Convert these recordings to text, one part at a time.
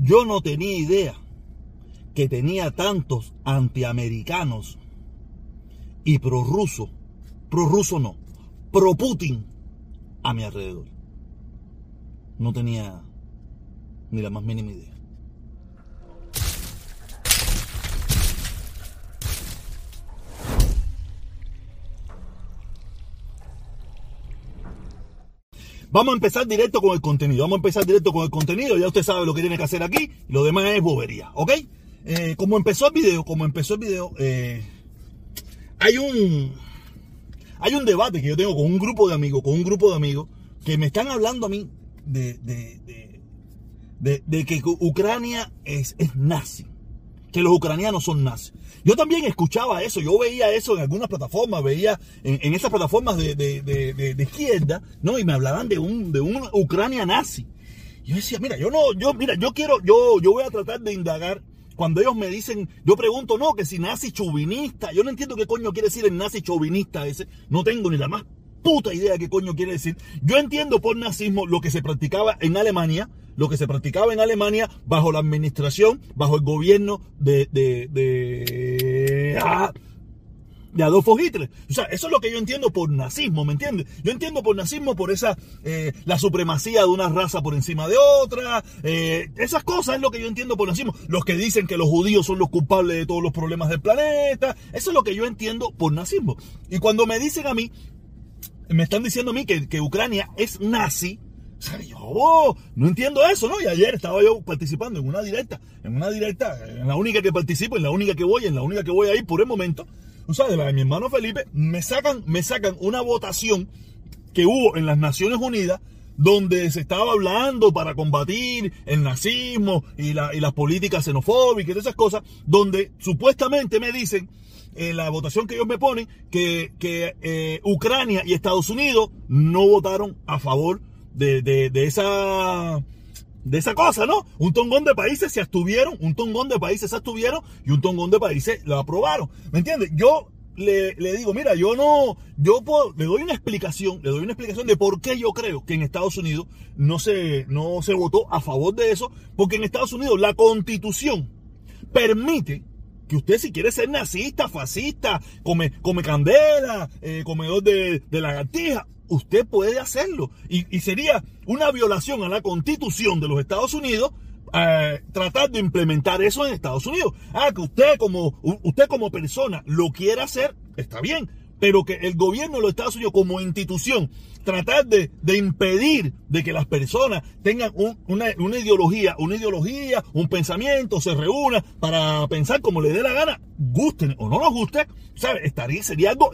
Yo no tenía idea que tenía tantos antiamericanos y prorrusos, prorruso no, pro Putin a mi alrededor. No tenía ni la más mínima idea. Vamos a empezar directo con el contenido. Vamos a empezar directo con el contenido. Ya usted sabe lo que tiene que hacer aquí. Lo demás es bobería. ¿Ok? Eh, como empezó el video, como empezó el video, eh, hay un hay un debate que yo tengo con un grupo de amigos, con un grupo de amigos que me están hablando a mí de, de, de, de que Ucrania es, es nazi, que los ucranianos son nazis. Yo también escuchaba eso, yo veía eso en algunas plataformas, veía en, esas plataformas de, de, de, izquierda, ¿no? Y me hablaban de un, de una Ucrania nazi. Yo decía, mira, yo no, yo, mira, yo quiero, yo, yo voy a tratar de indagar. Cuando ellos me dicen, yo pregunto, no, que si nazi chauvinista, yo no entiendo qué coño quiere decir el nazi chauvinista ese, no tengo ni la más puta idea de qué coño quiere decir. Yo entiendo por nazismo lo que se practicaba en Alemania, lo que se practicaba en Alemania bajo la administración, bajo el gobierno de, de, de, ah, de Adolfo Hitler. O sea, eso es lo que yo entiendo por nazismo, ¿me entiendes? Yo entiendo por nazismo por esa, eh, la supremacía de una raza por encima de otra, eh, esas cosas es lo que yo entiendo por nazismo. Los que dicen que los judíos son los culpables de todos los problemas del planeta, eso es lo que yo entiendo por nazismo. Y cuando me dicen a mí, me están diciendo a mí que, que Ucrania es nazi, yo oh, no entiendo eso, ¿no? Y ayer estaba yo participando en una directa, en una directa, en la única que participo, en la única que voy, en la única que voy a ir por el momento. O sea, de la de mi hermano Felipe, me sacan, me sacan una votación que hubo en las Naciones Unidas donde se estaba hablando para combatir el nazismo y, la, y las políticas xenofóbicas y esas cosas, donde supuestamente me dicen en la votación que ellos me ponen que, que eh, Ucrania y Estados Unidos no votaron a favor de, de, de, esa de esa cosa, ¿no? Un tongón de países se abstuvieron, un tongón de países se abstuvieron y un tongón de países lo aprobaron. ¿Me entiendes? Yo le, le, digo, mira, yo no, yo puedo, le doy una explicación, le doy una explicación de por qué yo creo que en Estados Unidos no se, no se votó a favor de eso, porque en Estados Unidos la constitución permite que usted si quiere ser nazista, fascista, come, come candela, eh, comedor de, de lagartija, usted puede hacerlo. Y, y, sería una violación a la constitución de los Estados Unidos eh, tratar de implementar eso en Estados Unidos. Ah, que usted como, usted como persona lo quiera hacer, está bien. Pero que el gobierno de los Estados Unidos como institución tratar de, impedir de que las personas tengan un, una, ideología, una ideología, un pensamiento, se reúnan para pensar como le dé la gana, gusten o no nos guste, ¿sabe? Estaría, sería algo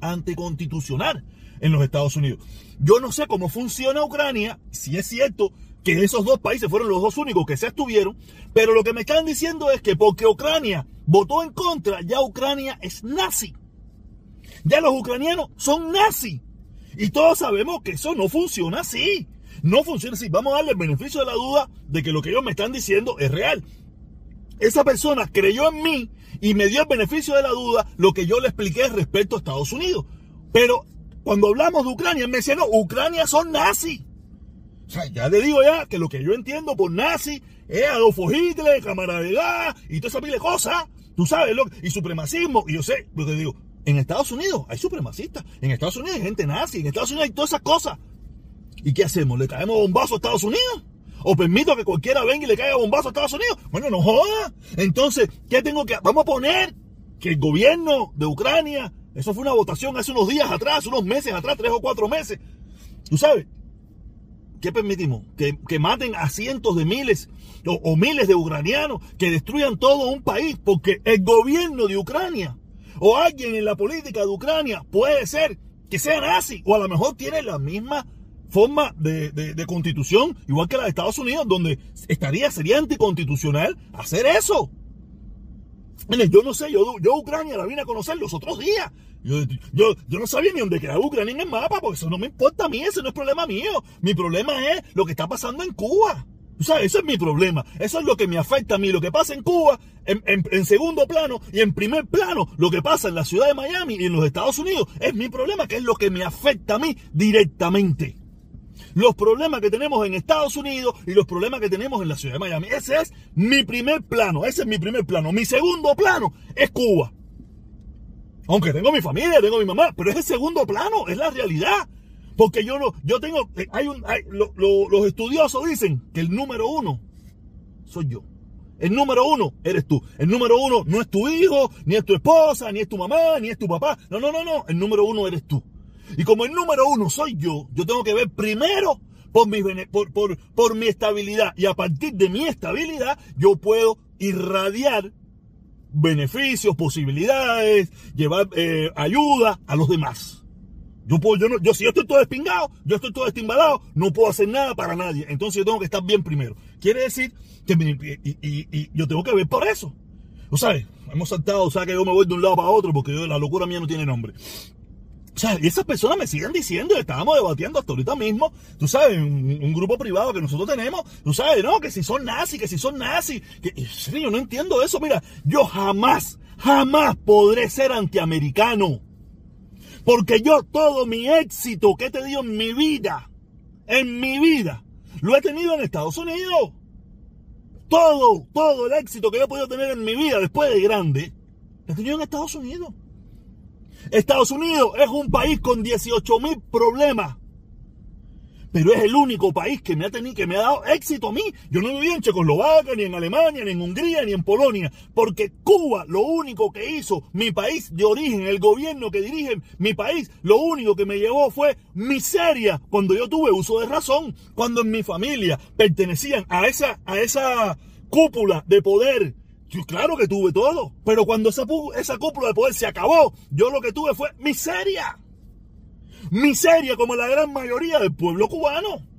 anticonstitucional en los Estados Unidos. Yo no sé cómo funciona Ucrania, si es cierto que esos dos países fueron los dos únicos que se abstuvieron, pero lo que me están diciendo es que porque Ucrania votó en contra, ya Ucrania es nazi. Ya los ucranianos son nazi. Y todos sabemos que eso no funciona así. No funciona así. Vamos a darle el beneficio de la duda de que lo que ellos me están diciendo es real. Esa persona creyó en mí y me dio el beneficio de la duda lo que yo le expliqué respecto a Estados Unidos. Pero cuando hablamos de Ucrania, me decía, no, Ucrania son nazis. O sea, ya le digo ya que lo que yo entiendo por nazi es Adolfo Hitler, camaradería y toda esa pila de cosas. Tú sabes, lo, y supremacismo. Y yo sé, lo que digo, en Estados Unidos hay supremacistas, en Estados Unidos hay gente nazi, en Estados Unidos hay todas esas cosas. ¿Y qué hacemos? ¿Le caemos bombazo a Estados Unidos? ¿O permito que cualquiera venga y le caiga bombazo a Estados Unidos? Bueno, no joda. Entonces, ¿qué tengo que Vamos a poner que el gobierno de Ucrania, eso fue una votación hace unos días atrás, unos meses atrás, tres o cuatro meses. ¿Tú sabes? ¿Qué permitimos? Que, que maten a cientos de miles o, o miles de ucranianos, que destruyan todo un país, porque el gobierno de Ucrania o alguien en la política de Ucrania puede ser que sea nazi o a lo mejor tiene la misma forma de, constitución, igual que la de Estados Unidos, donde estaría, sería anticonstitucional hacer eso. Mire, yo no sé, yo, yo Ucrania la vine a conocer los otros días. Yo, yo, yo no sabía ni dónde quedaba Ucrania en el mapa, porque eso no me importa a mí, ese no es problema mío. Mi problema es lo que está pasando en Cuba. O sea, ese es mi problema. Eso es lo que me afecta a mí. Lo que pasa en Cuba, en, en, segundo plano y en primer plano, lo que pasa en la ciudad de Miami y en los Estados Unidos, es mi problema, que es lo que me afecta a mí directamente. los problemas que tenemos en Estados Unidos y los problemas que tenemos en la ciudad de Miami. Ese es mi primer plano, ese es mi primer plano. Mi segundo plano es Cuba. Aunque tengo mi familia, tengo mi mamá, pero es el segundo plano, es la realidad. Porque yo no, yo tengo, eh, hay un, los estudiosos dicen que el número uno soy yo. El número uno eres tú. El número uno no es tu hijo, ni es tu esposa, ni es tu mamá, ni es tu papá. No, no, no, no. El número uno eres tú. Y como el número uno soy yo, yo tengo que ver primero por mi, por, por, por mi estabilidad. Y a partir de mi estabilidad, yo puedo irradiar beneficios, posibilidades, llevar eh, ayuda a los demás. Yo puedo, yo no, yo si yo estoy todo despingado, yo estoy todo estimbalado, no puedo hacer nada para nadie. Entonces yo tengo que estar bien primero. Quiere decir que y, yo tengo que ver por eso. O sabes, hemos saltado, o sea que yo me voy de un lado para otro porque la locura mía no tiene nombre. O sea, y esas personas me siguen diciendo, estábamos debatiendo hasta ahorita mismo, tú sabes, un, grupo privado que nosotros tenemos, tú sabes, no, que si son nazis, que si son nazis, que, yo no entiendo eso, mira, yo jamás, jamás podré ser antiamericano. Porque yo todo mi éxito que he tenido en mi vida, en mi vida, lo he tenido en Estados Unidos. Todo, todo el éxito que yo he podido tener en mi vida después de grande, lo he tenido en Estados Unidos. Estados Unidos es un país con 18 mil problemas. Pero es el único país que me ha tenido, que me ha dado éxito a mí. Yo no viví en Checoslovaquia, ni en Alemania, ni en Hungría, ni en Polonia. Porque Cuba, lo único que hizo, mi país de origen, el gobierno que dirige mi país, lo único que me llevó fue miseria cuando yo tuve uso de razón. Cuando en mi familia pertenecían a esa, a esa cúpula de poder yo claro que tuve todo, pero cuando esa, esa cúpula de poder se acabó, yo lo que tuve fue miseria. Miseria como la gran mayoría del pueblo cubano.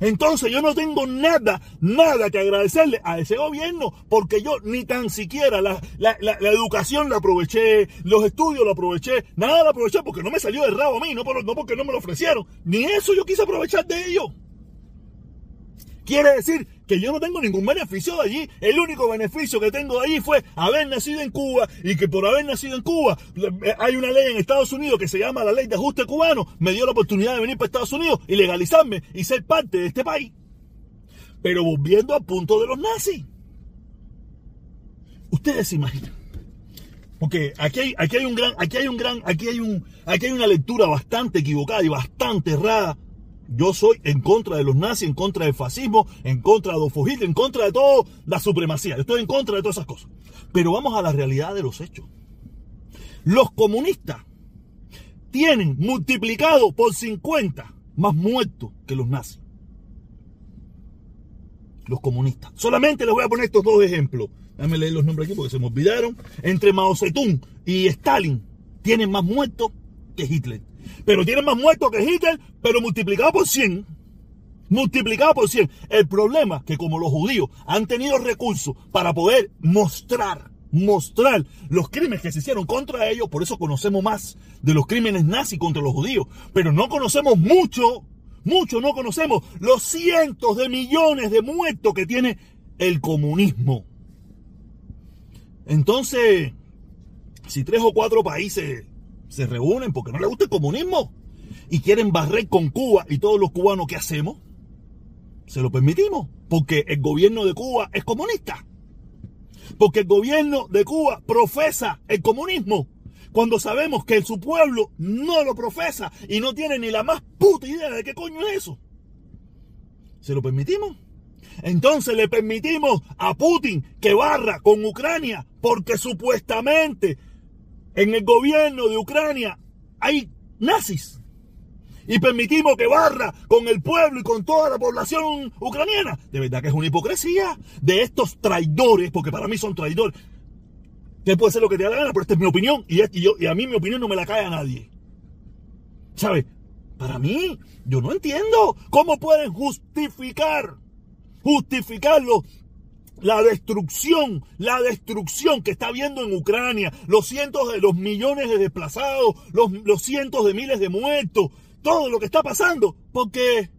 Entonces yo no tengo nada, nada que agradecerle a ese gobierno, porque yo ni tan siquiera la, la, la, educación la aproveché, los estudios lo aproveché, nada lo aproveché porque no me salió de rabo a mí, no, no porque no me lo ofrecieron, ni eso yo quise aprovechar de ellos. Quiere decir que yo no tengo ningún beneficio de allí. El único beneficio que tengo de allí fue haber nacido en Cuba y que por haber nacido en Cuba eh, hay una ley en Estados Unidos que se llama la ley de ajuste cubano. Me dio la oportunidad de venir para Estados Unidos y legalizarme y ser parte de este país. Pero volviendo al punto de los nazis. Ustedes se imaginan. Porque aquí hay, aquí hay un gran, aquí hay un gran, aquí hay un, aquí hay una lectura bastante equivocada y bastante errada yo soy en contra de los nazis, en contra del fascismo, en contra de Adolfo Hitler, en contra de toda la supremacía. Yo estoy en contra de todas esas cosas. Pero vamos a la realidad de los hechos. Los comunistas tienen multiplicado por 50 más muertos que los nazis. Los comunistas. Solamente les voy a poner estos dos ejemplos. Déjame leer los nombres aquí porque se me olvidaron. Entre Mao Zedong y Stalin tienen más muertos que Hitler. Pero tienen más muertos que Hitler, pero multiplicado por 100. Multiplicado por 100. El problema es que como los judíos han tenido recursos para poder mostrar, mostrar los crímenes que se hicieron contra ellos, por eso conocemos más de los crímenes nazis contra los judíos. Pero no conocemos mucho, mucho no conocemos los cientos de millones de muertos que tiene el comunismo. Entonces, si tres o cuatro países se reúnen porque no les gusta el comunismo y quieren barrer con Cuba y todos los cubanos que hacemos, se lo permitimos porque el gobierno de Cuba es comunista. Porque el gobierno de Cuba profesa el comunismo cuando sabemos que su pueblo no lo profesa y no tiene ni la más puta idea de qué coño es eso. ¿Se lo permitimos? Entonces le permitimos a Putin que barra con Ucrania porque supuestamente en el gobierno de Ucrania hay nazis. Y permitimos que barra con el pueblo y con toda la población ucraniana. De verdad que es una hipocresía de estos traidores, porque para mí son traidores. Que puede ser lo que te da la gana, pero esta es mi opinión. Y, a mí mi opinión no me la cae a nadie. ¿Sabes? Para mí, yo no entiendo cómo pueden justificar, justificarlo la destrucción, la destrucción que está habiendo en Ucrania, los cientos de los millones de desplazados, los, los cientos de miles de muertos, todo lo que está pasando, porque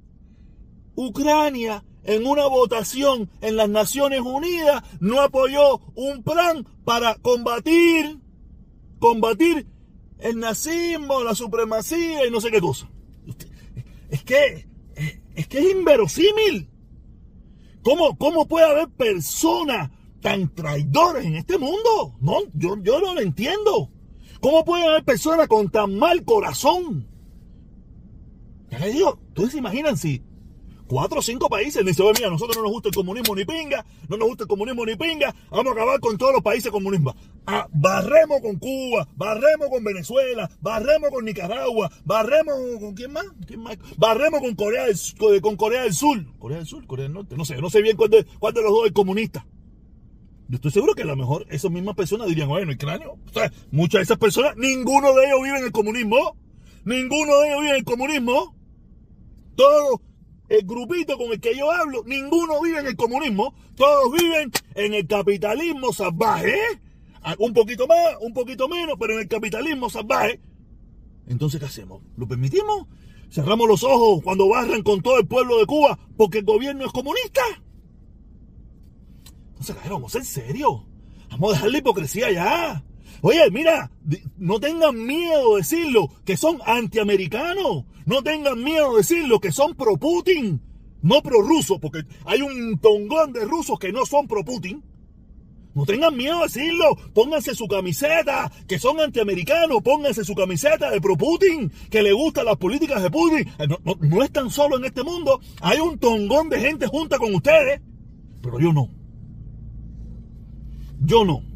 Ucrania en una votación en las Naciones Unidas no apoyó un plan para combatir, combatir el nazismo, la supremacía y no sé qué cosa. Es que es que es inverosímil. ¿Cómo, cómo puede haber personas tan traidores en este mundo? No, yo, yo no lo entiendo. ¿Cómo puede haber personas con tan mal corazón? Ya les digo, ¿ustedes se imaginan si cuatro o cinco países dicen, oye, mira, nosotros no nos gusta el comunismo ni pinga, no nos gusta el comunismo ni pinga, vamos a acabar con todos los países comunistas. Ah, barremos con Cuba, barremos con Venezuela, barremos con Nicaragua, barremos con quién más, ¿Quién más? barremos con Corea, del, con Corea del Sur, Corea del Sur, Corea del Norte, no sé, no sé bien cuál de, los dos es comunista. Yo estoy seguro que a lo mejor esas mismas personas dirían, bueno, el cráneo. O sea, muchas de esas personas, ninguno de ellos vive en el comunismo. Ninguno de ellos vive en el comunismo. Todo el grupito con el que yo hablo, ninguno vive en el comunismo. Todos viven en el capitalismo salvaje. Ah, un poquito más, un poquito menos, pero en el capitalismo salvaje. Entonces, ¿qué hacemos? ¿Lo permitimos? ¿Cerramos los ojos cuando barran con todo el pueblo de Cuba porque el gobierno es comunista? Entonces, vamos en serio. Vamos a dejar la hipocresía ya. Oye, mira, no tengan miedo de decirlo, que son antiamericanos. No tengan miedo de decirlo, que son pro Putin. No pro ruso, porque hay un tongón de rusos que no son pro Putin. No tengan miedo de decirlo. Pónganse su camiseta, que son antiamericanos. Pónganse su camiseta de pro Putin, que le gustan las políticas de Putin. Eh, no, no, no están solo en este mundo. Hay un tongón de gente junta con ustedes. Pero yo no. Yo no.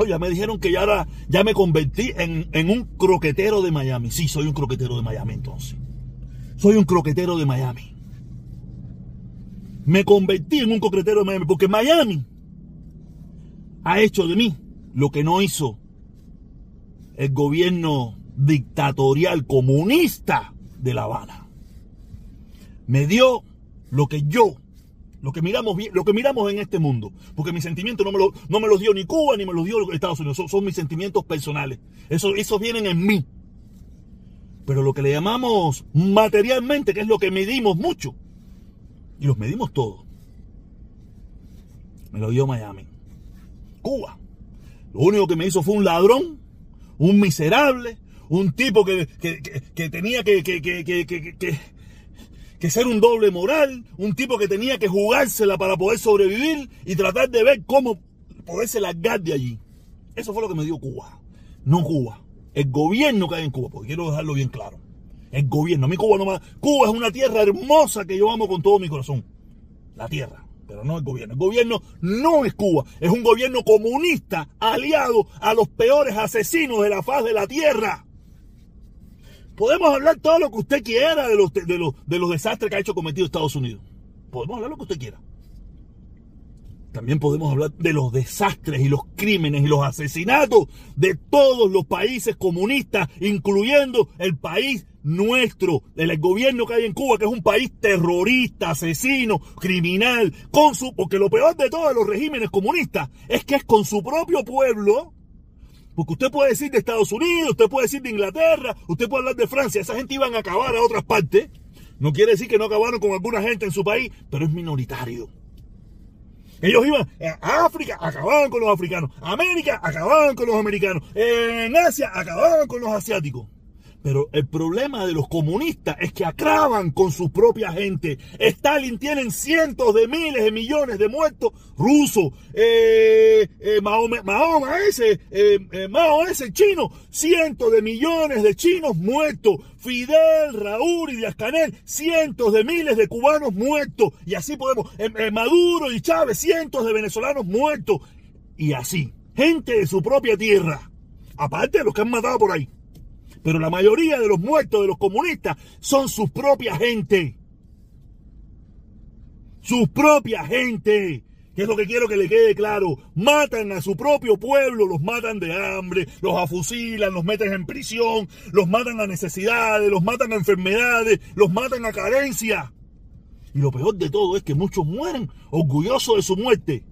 Oye, me dijeron que ya, ahora, ya me convertí en, en un croquetero de Miami. Sí, soy un croquetero de Miami entonces. Soy un croquetero de Miami. Me convertí en un croquetero de Miami porque Miami ha hecho de mí lo que no hizo el gobierno dictatorial comunista de La Habana. Me dio lo que yo lo que miramos lo que miramos en este mundo, porque mis sentimientos no me, lo, no me los dio ni Cuba ni me los dio Estados Unidos, son, mis sentimientos personales. Eso, esos vienen en mí. Pero lo que le llamamos materialmente, que es lo que medimos mucho, y los medimos todos, me lo dio Miami. Cuba. Lo único que me hizo fue un ladrón, un miserable, un tipo que, que, que tenía que, que ser un doble moral, un tipo que tenía que jugársela para poder sobrevivir y tratar de ver cómo poderse largar de allí. Eso fue lo que me dio Cuba, no Cuba. El gobierno que hay en Cuba, porque quiero dejarlo bien claro. El gobierno, a mí Cuba no más. Cuba es una tierra hermosa que yo amo con todo mi corazón. La tierra, pero no el gobierno. El gobierno no es Cuba, es un gobierno comunista aliado a los peores asesinos de la faz de la tierra. Podemos hablar todo lo que usted quiera de los, de los, de los desastres que ha hecho cometido Estados Unidos. Podemos hablar lo que usted quiera. También podemos hablar de los desastres y los crímenes y los asesinatos de todos los países comunistas, incluyendo el país nuestro, el gobierno que hay en Cuba, que es un país terrorista, asesino, criminal, con su, porque lo peor de todos los regímenes comunistas es que es con su propio pueblo porque usted puede decir de Estados Unidos, usted puede decir de Inglaterra, usted puede hablar de Francia. Esa gente iban a acabar a otras partes. No quiere decir que no acabaron con alguna gente en su país, pero es minoritario. Ellos iban a África, acababan con los africanos. América, acababan con los americanos. En Asia, acababan con los asiáticos. Pero el problema de los comunistas es que acaban con su propia gente. Stalin tiene cientos de miles de millones de muertos rusos. Eh, eh, Mahoma ese, eh, eh, Mao ese chino, cientos de millones de chinos muertos. Fidel, Raúl y Díaz Canel, cientos de miles de cubanos muertos. Y así podemos, Maduro y Chávez, cientos de venezolanos muertos. Y así, gente de su propia tierra. Aparte de los que han matado por ahí. Pero la mayoría de los muertos de los comunistas son sus propia gente. Sus propia gente. Que es lo que quiero que le quede claro. Matan a su propio pueblo, los matan de hambre, los afusilan, los meten en prisión, los matan a necesidades, los matan a enfermedades, los matan a carencia. Y lo peor de todo es que muchos mueren orgullosos de su muerte.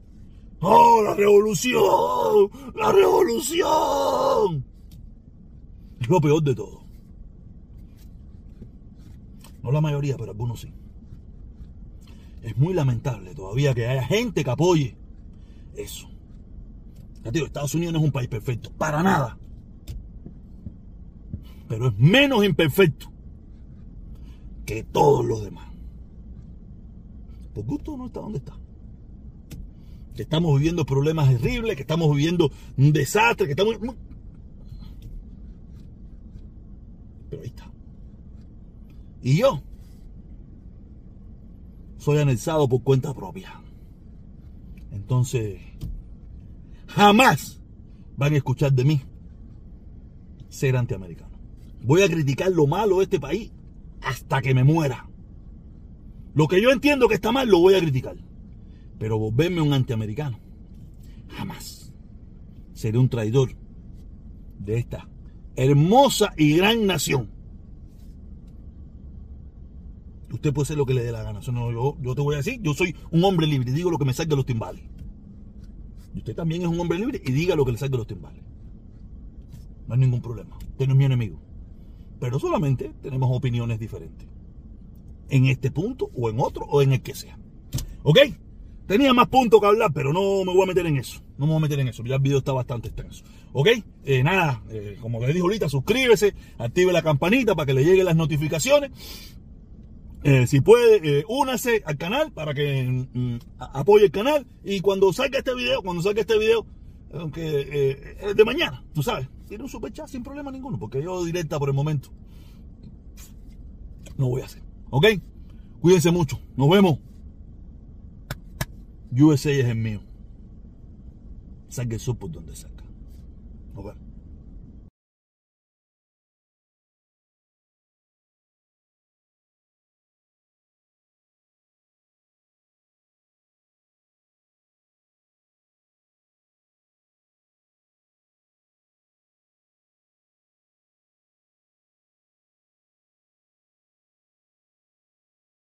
¡Oh, la revolución! ¡La revolución! Lo peor de todo. No la mayoría, pero algunos sí. Es muy lamentable todavía que haya gente que apoye eso. Ya digo, Estados Unidos no es un país perfecto, para nada. Pero es menos imperfecto que todos los demás. por gusto no está donde está. Que estamos viviendo problemas terribles, que estamos viviendo un desastre, que estamos... Pero ahí está. Y yo soy anexado por cuenta propia. Entonces, jamás van a escuchar de mí ser antiamericano. Voy a criticar lo malo de este país hasta que me muera. Lo que yo entiendo que está mal lo voy a criticar. Pero volverme un antiamericano, jamás. Seré un traidor de esta hermosa y gran nación. Usted puede ser lo que le dé la gana. yo, te voy a decir, yo soy un hombre libre y digo lo que me salga de los timbales. Y usted también es un hombre libre y diga lo que le salga de los timbales. No hay ningún problema. Usted no es mi enemigo. Pero solamente tenemos opiniones diferentes. En este punto o en otro o en el que sea. ¿Ok? Tenía más puntos que hablar, pero no me voy a meter en eso. No me voy a meter en eso. Ya el video está bastante extenso. ¿Ok? Eh, nada, eh, como les dijo ahorita, suscríbese, active la campanita para que le lleguen las notificaciones. Eh, si puede, únase al canal para que mm, apoye el canal. Y cuando salga este video, cuando salga este video, aunque es de mañana, tú sabes, tiene un super chat sin problema ninguno, porque yo directa por el momento no voy a hacer. ¿Ok? Cuídense mucho. Nos vemos. USA es el mío. Saque eso por donde saca. Nos.